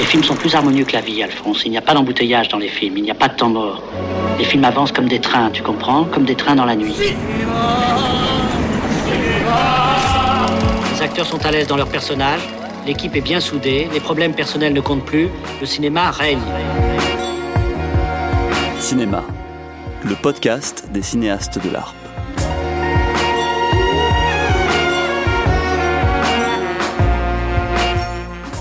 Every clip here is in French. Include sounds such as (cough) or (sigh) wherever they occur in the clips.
Les films sont plus harmonieux que la vie, Alphonse. Il n'y a pas d'embouteillage dans les films, il n'y a pas de temps mort. Les films avancent comme des trains, tu comprends? Comme des trains dans la nuit. Les acteurs sont à l'aise dans leurs personnages, l'équipe est bien soudée, les problèmes personnels ne comptent plus, le cinéma règne. Cinéma, le podcast des cinéastes de l'ARP.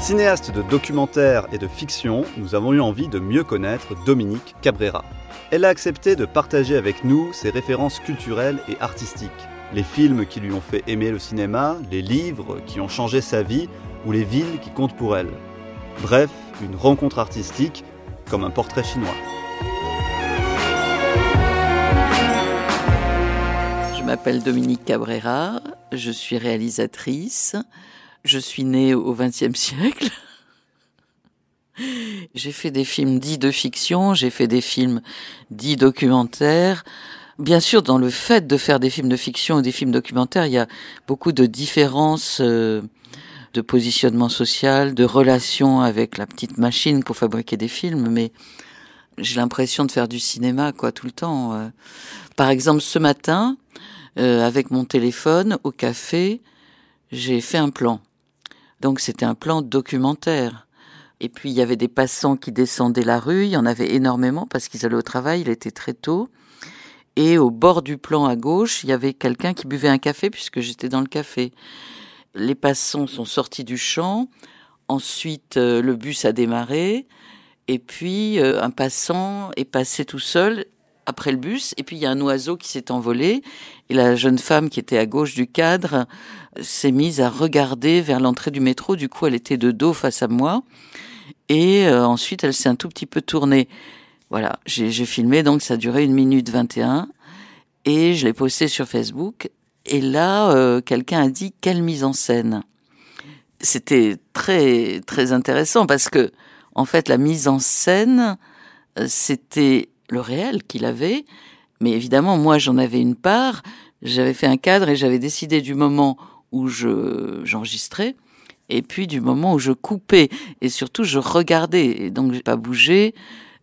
Cinéaste de documentaire et de fiction, nous avons eu envie de mieux connaître Dominique Cabrera. Elle a accepté de partager avec nous ses références culturelles et artistiques, les films qui lui ont fait aimer le cinéma, les livres qui ont changé sa vie ou les villes qui comptent pour elle. Bref, une rencontre artistique comme un portrait chinois. Je m'appelle Dominique Cabrera, je suis réalisatrice. Je suis née au XXe siècle. J'ai fait des films dits de fiction, j'ai fait des films dits documentaires. Bien sûr, dans le fait de faire des films de fiction ou des films documentaires, il y a beaucoup de différences euh, de positionnement social, de relations avec la petite machine pour fabriquer des films, mais j'ai l'impression de faire du cinéma quoi tout le temps. Euh. Par exemple, ce matin, euh, avec mon téléphone au café, j'ai fait un plan. Donc c'était un plan documentaire. Et puis il y avait des passants qui descendaient la rue, il y en avait énormément parce qu'ils allaient au travail, il était très tôt. Et au bord du plan à gauche, il y avait quelqu'un qui buvait un café puisque j'étais dans le café. Les passants sont sortis du champ, ensuite euh, le bus a démarré, et puis euh, un passant est passé tout seul après le bus, et puis il y a un oiseau qui s'est envolé, et la jeune femme qui était à gauche du cadre s'est mise à regarder vers l'entrée du métro, du coup elle était de dos face à moi, et euh, ensuite elle s'est un tout petit peu tournée. Voilà, j'ai filmé, donc ça duré une minute 21, et je l'ai posté sur Facebook, et là, euh, quelqu'un a dit, quelle mise en scène! C'était très, très intéressant, parce que, en fait, la mise en scène, euh, c'était le réel qu'il avait, mais évidemment, moi, j'en avais une part. J'avais fait un cadre et j'avais décidé du moment où je j'enregistrais et puis du moment où je coupais et surtout je regardais et donc j'ai pas bougé.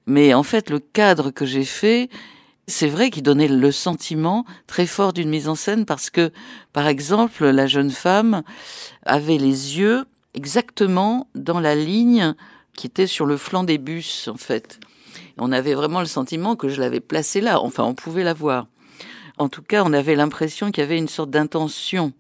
Mais en fait, le cadre que j'ai fait, c'est vrai qu'il donnait le sentiment très fort d'une mise en scène parce que, par exemple, la jeune femme avait les yeux exactement dans la ligne qui était sur le flanc des bus, en fait. On avait vraiment le sentiment que je l'avais placée là. Enfin, on pouvait la voir. En tout cas, on avait l'impression qu'il y avait une sorte d'intention.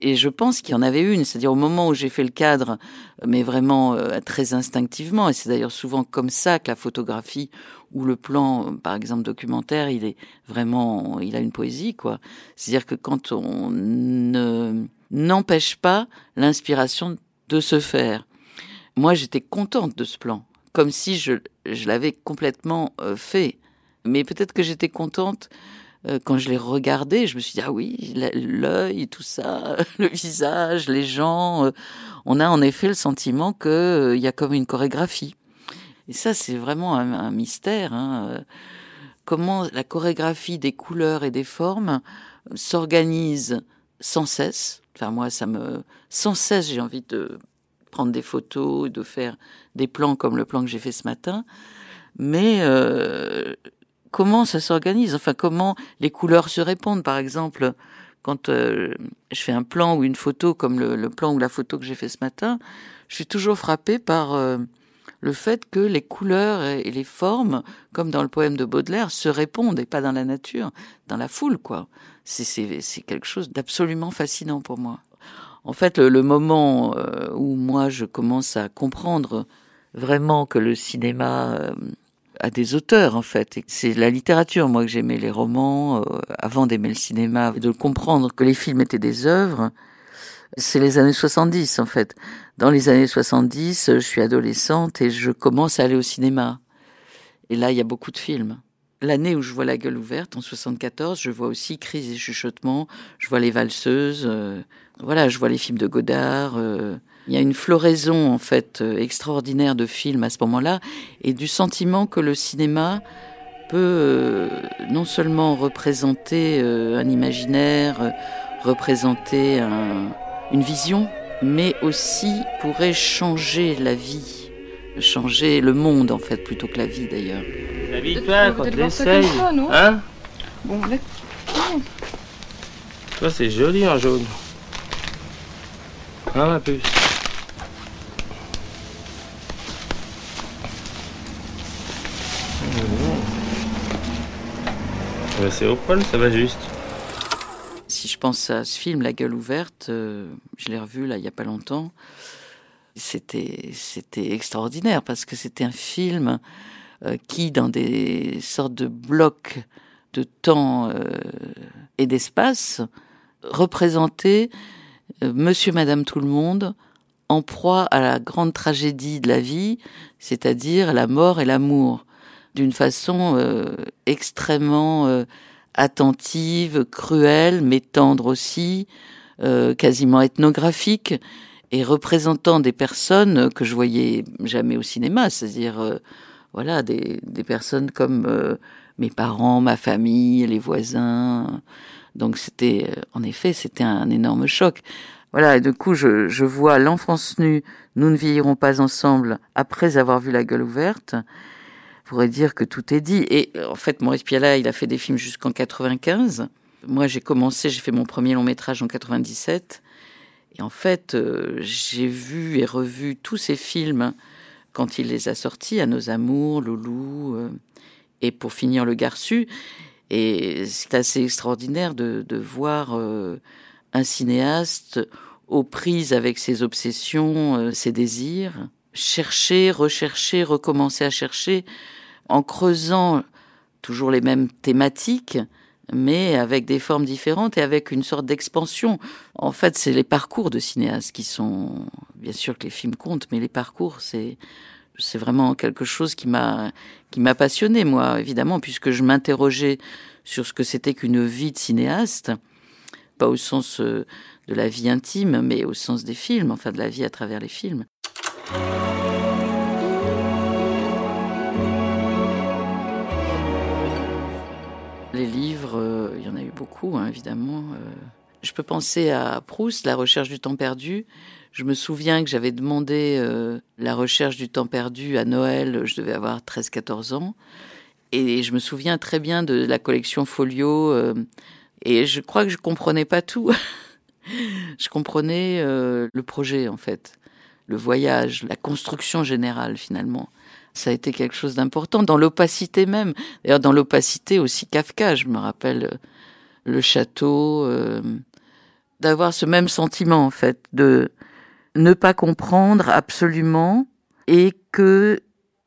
Et je pense qu'il y en avait une, c'est-à-dire au moment où j'ai fait le cadre, mais vraiment euh, très instinctivement, et c'est d'ailleurs souvent comme ça que la photographie ou le plan, par exemple documentaire, il est vraiment, il a une poésie, quoi. C'est-à-dire que quand on ne n'empêche pas l'inspiration de se faire. Moi, j'étais contente de ce plan comme si je, l'avais complètement euh, fait. Mais peut-être que j'étais contente euh, quand je l'ai regardé. Je me suis dit, ah oui, l'œil, tout ça, (laughs) le visage, les gens. Euh, on a en effet le sentiment qu'il il y a comme une chorégraphie. Et ça, c'est vraiment un, mystère. Hein. Comment la chorégraphie des couleurs et des formes s'organise sans cesse. Enfin, moi, ça me. Sans cesse, j'ai envie de prendre des photos, de faire des plans comme le plan que j'ai fait ce matin. Mais euh, comment ça s'organise? Enfin, comment les couleurs se répondent? Par exemple, quand euh, je fais un plan ou une photo comme le, plan ou la photo que j'ai fait ce matin, je suis toujours frappée par euh, le fait que les couleurs et, les formes, comme dans le poème de Baudelaire, se répondent et pas dans la nature, dans la foule, quoi. C'est quelque chose d'absolument fascinant pour moi. En fait, le, moment euh, où moi je commence à comprendre vraiment que le cinéma euh, a des auteurs en fait, c'est la littérature moi que j'aimais les romans euh, avant d'aimer le cinéma, de comprendre que les films étaient des œuvres, c'est les années 70 en fait. Dans les années 70, je suis adolescente et je commence à aller au cinéma. Et là, il y a beaucoup de films. L'année où je vois La Gueule ouverte, en 74, je vois aussi Crise et chuchotement, je vois Les Valseuses, voilà, je vois les films de Godard. Euh, il y a une floraison en fait euh, extraordinaire de films à ce moment-là et du sentiment que le cinéma peut euh, non seulement représenter un imaginaire, représenter une vision, mais aussi pourrait changer la vie changer le monde en fait plutôt que la vie d'ailleurs. La vie, toi, quand tu essayes. Hein Bon, là. Toi, c'est joli en jaune. Hein, ma puce C'est au poil, ça va juste. Si je pense à ce film, La gueule ouverte, euh, je l'ai revu là il y a pas longtemps. C'était extraordinaire parce que c'était un film euh, qui, dans des sortes de blocs de temps euh, et d'espace, représentait Monsieur, Madame, tout le monde en proie à la grande tragédie de la vie, c'est-à-dire la mort et l'amour, d'une façon euh, extrêmement euh, attentive, cruelle, mais tendre aussi, euh, quasiment ethnographique, et représentant des personnes que je voyais jamais au cinéma, c'est-à-dire voilà des, personnes comme mes parents, ma famille, les voisins. Donc c'était, en effet, c'était un énorme choc. Voilà, et du coup, je vois l'enfance nue, nous ne vieillirons pas ensemble, après avoir vu la gueule ouverte. Je pourrais dire que tout est dit. Et euh, en fait, Maurice Pialat, il a fait des films jusqu'en 95. Moi, j'ai commencé, j'ai fait mon premier long métrage en 97. Et en fait, euh, j'ai vu et revu tous ces films quand il les a sortis, à Nos Amours, Loulou, euh, et pour finir Le Garçu. Et c'est assez extraordinaire de, voir euh, un cinéaste aux prises avec ses obsessions, ses désirs, chercher, rechercher, recommencer à chercher, en creusant toujours les mêmes thématiques, mais avec des formes différentes et avec une sorte d'expansion. En fait, c'est les parcours de cinéastes qui sont, bien sûr que les films comptent, mais les parcours, c'est c'est vraiment quelque chose qui m'a qui m'a passionné moi évidemment puisque je m'interrogeais sur ce que c'était qu'une vie de cinéaste pas au sens euh, de la vie intime mais au sens des films enfin de la vie à travers les films les livres euh, il y en a eu beaucoup hein, évidemment euh. je peux penser à Proust la recherche du temps perdu je me souviens que j'avais demandé euh, la recherche du temps perdu à Noël, je devais avoir 13-14 ans. Et je me souviens très bien de la collection Folio. Et je crois que je comprenais pas tout. (laughs) je comprenais le projet, en fait, le voyage, la construction générale, finalement. Ça a été quelque chose d'important, dans l'opacité même. D'ailleurs, dans l'opacité aussi Kafka, je me rappelle euh, le château, euh, d'avoir ce même sentiment, en fait, de ne pas comprendre absolument et que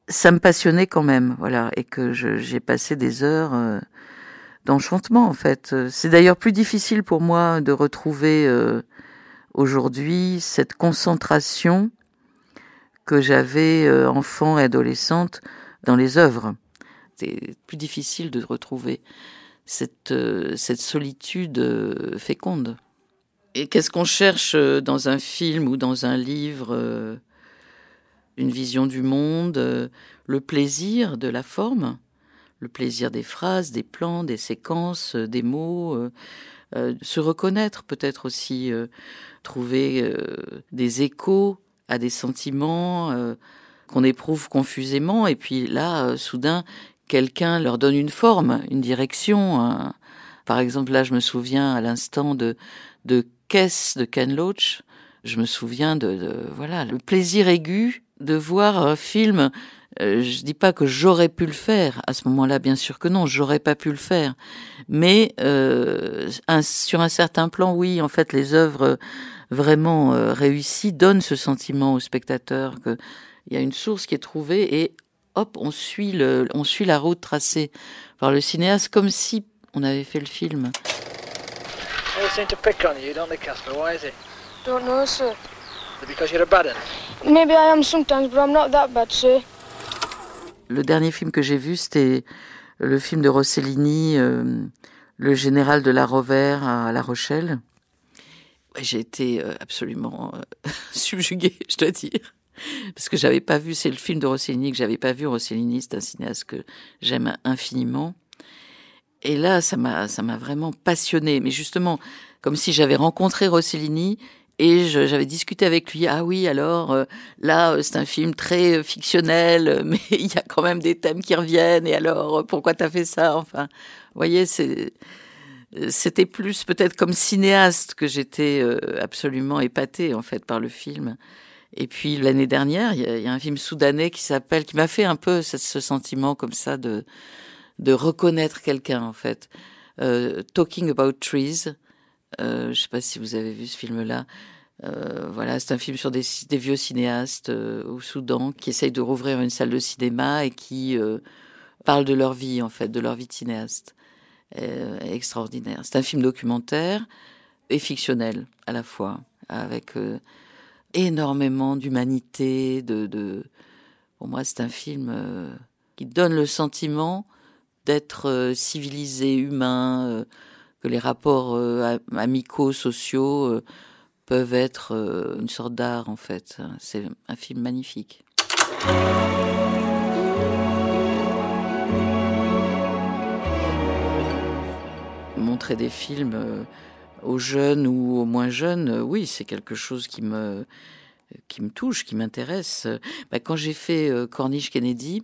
ça me passionnait quand même, voilà, et que j'ai passé des heures euh, d'enchantement en fait. C'est d'ailleurs plus difficile pour moi de retrouver euh, aujourd'hui cette concentration que j'avais euh, enfant et adolescente dans les œuvres. C'est plus difficile de retrouver cette, euh, cette solitude euh, féconde. Et qu'est-ce qu'on cherche dans un film ou dans un livre Une vision du monde, le plaisir de la forme, le plaisir des phrases, des plans, des séquences, des mots, se reconnaître peut-être aussi, trouver des échos à des sentiments euh, qu'on éprouve confusément, et puis là, euh, soudain, quelqu'un leur donne une forme, une direction. Par exemple, là, je me souviens à l'instant de de Caisse de Ken Loach. Je me souviens de, voilà le plaisir aigu de voir un film. Euh, je dis pas que j'aurais pu le faire à ce moment-là, bien sûr que non, j'aurais pas pu le faire. Mais euh, sur un certain plan, oui, en fait, les œuvres vraiment euh, réussies donnent ce sentiment au spectateur que il y a une source qui est trouvée et hop, on suit le, on suit la route tracée par le cinéaste comme si on avait fait le film. They seem to pick on you, don't they, Casper? Why is it? Don't know, sir. Is it because you're a bad un? Maybe I am sometimes, but I'm not that bad, sir. Le dernier film que j'ai vu, c'était le film de Rossellini, euh, Le général de la Rovère à La Rochelle. J'ai été euh, absolument euh, (laughs) subjuguée, je dois dire. Parce que j'avais pas vu, c'est le film de Rossellini que j'avais pas vu. Rossellini, c'est un cinéaste que j'aime infiniment. Et là, ça m'a, ça m'a vraiment passionné. Mais justement, comme si j'avais rencontré Rossellini Et j'avais discuté avec lui. Ah oui, alors euh, là, c'est un film très fictionnel, (laughs) mais il y a quand même des thèmes qui reviennent. Et alors, pourquoi t'as fait ça? Enfin, vous voyez, c'est c'était plus peut-être comme cinéaste que j'étais absolument épatée en fait par le film. Et puis l'année dernière, il y, a un film soudanais qui s'appelle, qui m'a fait un peu ce, ce, sentiment comme ça de de reconnaître quelqu'un en fait. Talking About Trees, euh, je sais pas si vous avez vu ce film-là. Euh, voilà, c'est un film sur des, des vieux cinéastes euh, au Soudan qui essayent de rouvrir une salle de cinéma et qui euh, parlent de leur vie, en fait, de leur vie de cinéaste. Euh, extraordinaire. C'est un film documentaire et fictionnel à la fois, avec énormément d'humanité. Pour moi, c'est un film qui donne le sentiment d'être civilisé, humain que les rapports euh, amicaux, sociaux euh, peuvent être euh, une sorte d'art en fait. C'est un film magnifique. Montrer des films aux jeunes ou aux moins jeunes, oui, c'est quelque chose qui me touche, qui m'intéresse. Bah, quand j'ai fait Corniche Kennedy,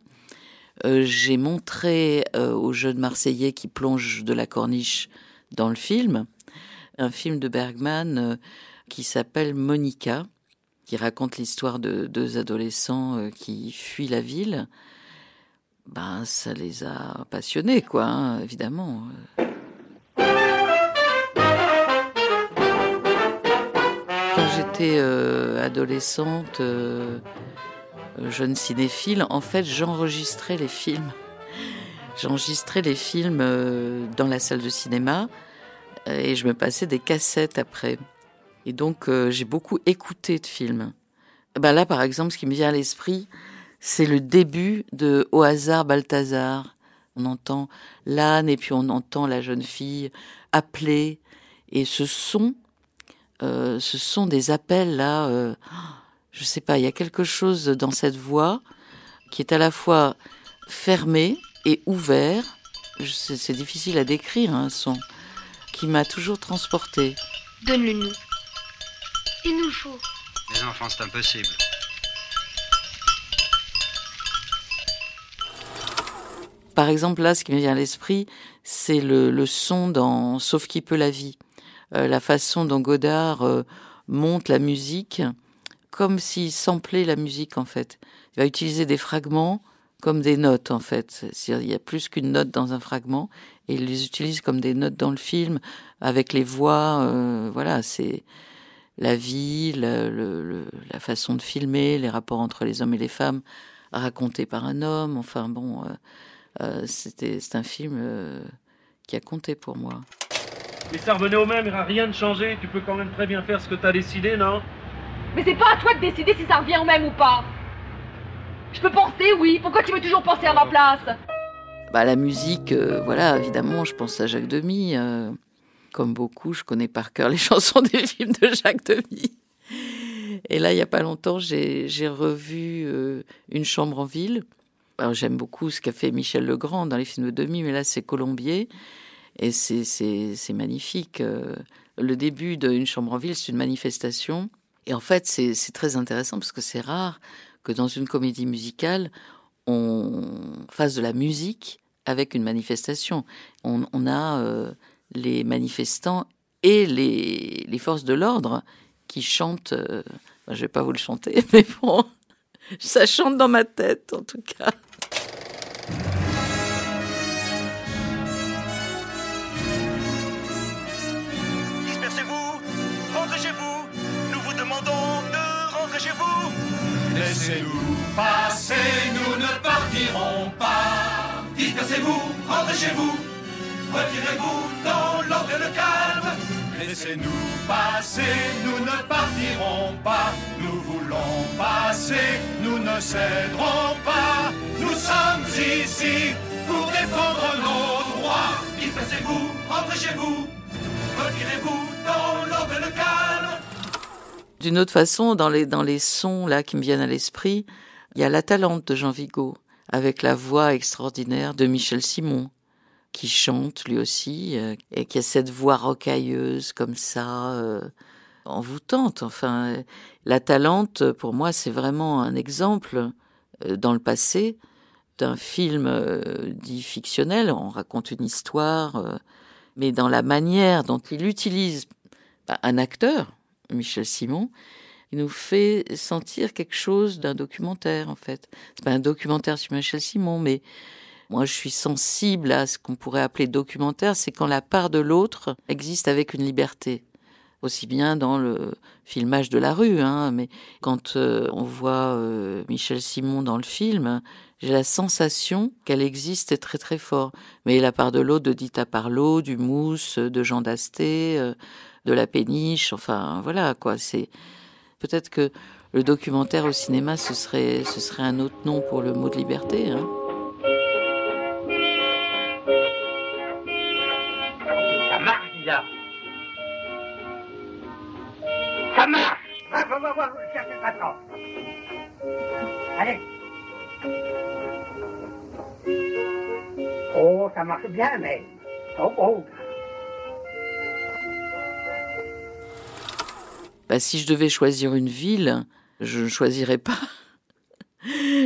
j'ai montré aux jeunes Marseillais qui plongent de la corniche dans le film, un film de Bergman euh, qui s'appelle Monica, qui raconte l'histoire de deux adolescents euh, qui fuient la ville. Ben, ça les a passionnés, quoi, hein, évidemment. J'étais euh, adolescente, jeune cinéphile, en fait, j'enregistrais les films J'enregistrais les films euh, dans la salle de cinéma euh, et je me passais des cassettes après. Et donc euh, j'ai beaucoup écouté de films. Ben là, par exemple, ce qui me vient à l'esprit, c'est le début de Au hasard Balthazar. On entend l'âne et puis on entend la jeune fille appeler. Et ce son, euh, ce sont des appels là. Euh, je sais pas, il y a quelque chose dans cette voix qui est à la fois fermée et ouvert. C'est difficile à décrire un son qui m'a toujours transporté. Donne-le nous. Il nous faut. Les enfants, c'est impossible. Par exemple, là, ce qui me vient à l'esprit, c'est le, le, son dans Sauf qui peut la vie. Euh, la façon dont Godard euh, monte la musique comme s'il samplait la musique, en fait. Il va utiliser des fragments comme des notes en fait. Il y a plus qu'une note dans un fragment et il les utilise comme des notes dans le film avec les voix. Euh, voilà, c'est la vie, la façon de filmer, les rapports entre les hommes et les femmes racontés par un homme. Enfin bon, c'est un film qui a compté pour moi. Mais ça revenait au même, il n'y aura rien de changé. Tu peux quand même très bien faire ce que tu as décidé, non? Mais c'est pas à toi de décider si ça revient au même ou pas. Je peux penser, oui. Pourquoi tu veux toujours penser à ma place? Bah la musique, euh, voilà, évidemment, je pense à Jacques Demy. Euh, comme beaucoup, je connais par cœur les (laughs) chansons des films de Jacques Demy. Et là, il y a pas longtemps, j'ai revu euh, Une chambre en ville. Alors j'aime beaucoup ce qu'a fait Michel Legrand dans les films de Demy, mais là c'est Colombier et c'est magnifique. Euh, le début de Une chambre en ville, c'est une manifestation. Et en fait, c'est très intéressant parce que c'est rare que dans une comédie musicale, on fasse de la musique avec une manifestation. On, a euh, les manifestants et les, les forces de l'ordre qui chantent. Euh, je vais pas vous le chanter, (laughs) mais bon, ça chante dans ma tête en tout cas. Rentrez chez vous. Nous vous demandons de rentrer chez vous. Laissez-nous passer, nous ne partirons pas. Dispersez-vous, rentrez chez vous. Retirez-vous dans l'ordre et le calme. Laissez-nous passer, nous ne partirons pas. Nous voulons passer, nous ne céderons pas. Nous sommes ici pour défendre nos droits. Dispersez-vous, rentrez chez vous. Retirez-vous dans l'ordre calme. D'une autre façon, dans les, dans les sons là qui me viennent à l'esprit, il y a La Talente de Jean Vigo, avec la voix extraordinaire de Michel Simon, qui chante lui aussi, euh, et qui a cette voix rocailleuse comme ça, euh, envoûtante. Enfin, La Talente, pour moi, c'est vraiment un exemple dans le passé d'un film dit fictionnel. On raconte une histoire, mais dans la manière dont il utilise bah, un acteur, Michel Simon, il nous fait sentir quelque chose d'un documentaire en fait. C'est pas un documentaire sur Michel Simon, mais moi je suis sensible à ce qu'on pourrait appeler documentaire, c'est quand la part de l'autre existe avec une liberté. Aussi bien dans le filmage de la rue, hein, mais quand euh, on voit euh, Michel Simon dans le film, j'ai la sensation qu'elle existe très très fort. Mais la part de l'autre de Dita Parlot, du Mousse, de Jean Dasté, euh, de la péniche, enfin voilà quoi. C'est peut-être que le documentaire au cinéma ce serait ce serait un autre nom pour le mot de liberté. Hein. Ça marche. Ça marche. Allez. Oh, ça marche bien, mais oh, oh. Bah, si je devais choisir une ville, je ne choisirais pas.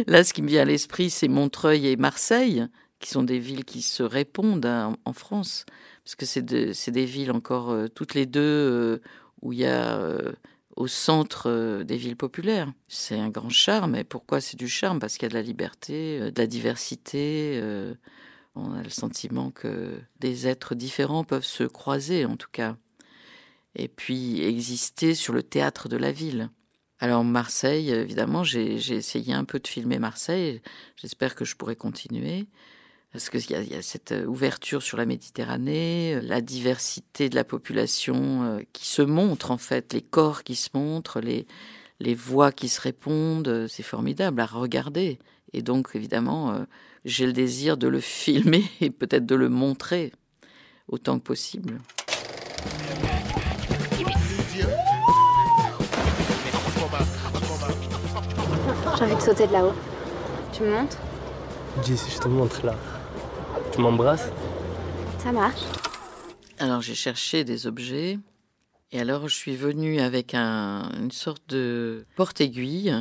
Là, ce qui me vient à l'esprit, c'est Montreuil et Marseille, qui sont des villes qui se répondent hein, en France, parce que c'est des villes encore euh, toutes les deux euh, où il y a euh, au centre des villes populaires. C'est un grand charme. Et pourquoi c'est du charme? Parce qu'il y a de la liberté, de la diversité. on a le sentiment que des êtres différents peuvent se croiser, en tout cas et puis exister sur le théâtre de la ville. Alors Marseille, évidemment, j'ai essayé un peu de filmer Marseille. J'espère que je pourrai continuer. Parce qu'il y, y, a cette ouverture sur la Méditerranée, la diversité de la population euh, qui se montre en fait, les corps qui se montrent, les, les voix qui se répondent, c'est formidable à regarder. Et donc évidemment, euh, j'ai le désir de le (laughs) filmer et peut-être de le montrer autant que possible. J'ai envie de sauter de là-haut. Tu me montres? Dis, je te montre là, tu m'embrasses Ça marche. Alors j'ai cherché des objets et alors je suis venue avec un, une sorte de porte-aiguille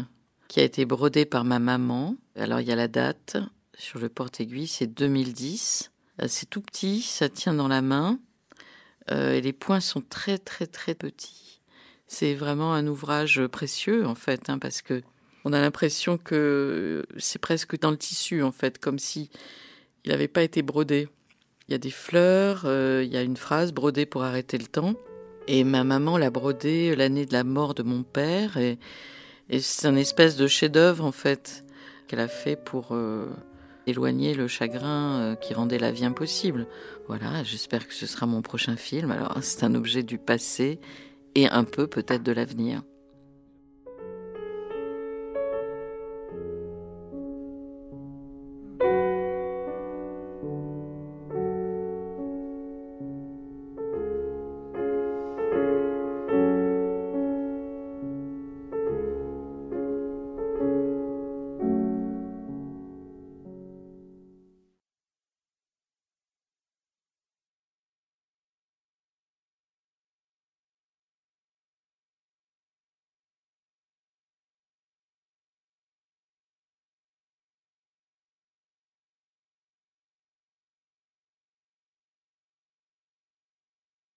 qui a été brodé par ma maman. Alors il y a la date sur le porte-aiguille, c'est 2010. Euh, c'est tout petit, ça tient dans la main euh, et les points sont très très très petits. C'est vraiment un ouvrage précieux en fait, hein, parce que on a l'impression que c'est presque dans le tissu, en fait, comme si il n'avait pas été brodé. Il y a des fleurs, euh, il y a une phrase brodée pour arrêter le temps. Et ma maman l'a brodé l'année de la mort de mon père. Et, c'est un espèce de chef-d'œuvre, en fait, qu'elle a fait pour euh, éloigner le chagrin euh, qui rendait la vie impossible. Voilà, j'espère que ce sera mon prochain film. Alors, c'est un objet du passé et un peu peut-être de l'avenir.